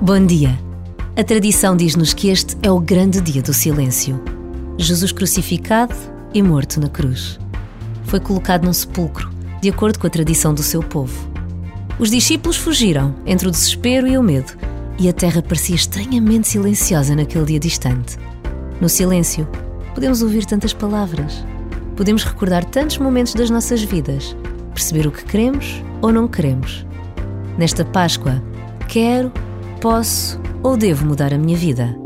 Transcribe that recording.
Bom dia. A tradição diz-nos que este é o grande dia do silêncio. Jesus crucificado e morto na cruz. Foi colocado num sepulcro, de acordo com a tradição do seu povo. Os discípulos fugiram entre o desespero e o medo, e a terra parecia estranhamente silenciosa naquele dia distante. No silêncio, podemos ouvir tantas palavras, podemos recordar tantos momentos das nossas vidas, perceber o que queremos ou não queremos. Nesta Páscoa, quero posso ou devo mudar a minha vida?